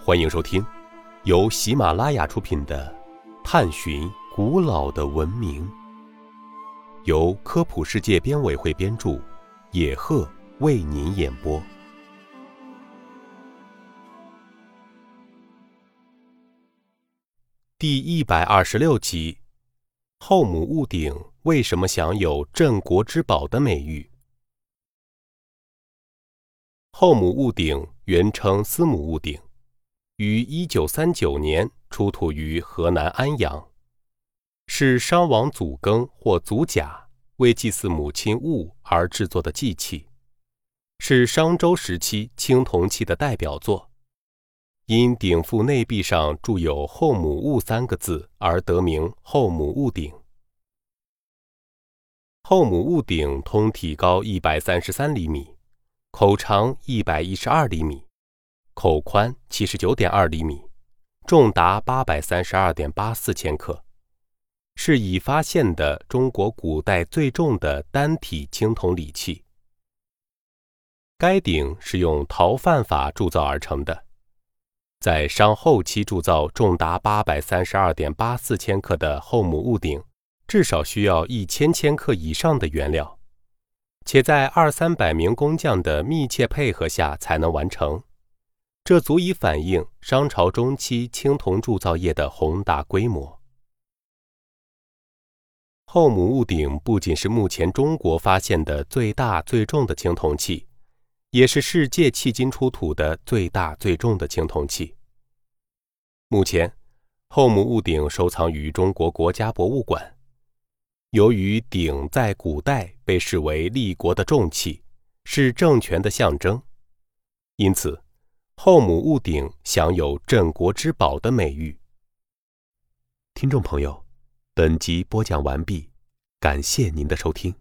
欢迎收听由喜马拉雅出品的《探寻古老的文明》，由科普世界编委会编著，野鹤为您演播。第一百二十六集：后母戊鼎为什么享有“镇国之宝”的美誉？后母戊鼎原称司母戊鼎，于一九三九年出土于河南安阳，是商王祖庚或祖甲为祭祀母亲戊而制作的祭器，是商周时期青铜器的代表作。因鼎腹内壁上铸有“后母戊”三个字而得名后母戊鼎。后母戊鼎通体高一百三十三厘米。口长一百一十二厘米，口宽七十九点二厘米，重达八百三十二点八四千克，是已发现的中国古代最重的单体青铜礼器。该鼎是用陶范法铸造而成的，在商后期铸造重达八百三十二点八四千克的后母戊鼎，至少需要一千千克以上的原料。且在二三百名工匠的密切配合下才能完成，这足以反映商朝中期青铜铸造业的宏大规模。后母戊鼎不仅是目前中国发现的最大最重的青铜器，也是世界迄今出土的最大最重的青铜器。目前，后母戊鼎收藏于中国国家博物馆。由于鼎在古代被视为立国的重器，是政权的象征，因此后母戊鼎享有“镇国之宝”的美誉。听众朋友，本集播讲完毕，感谢您的收听。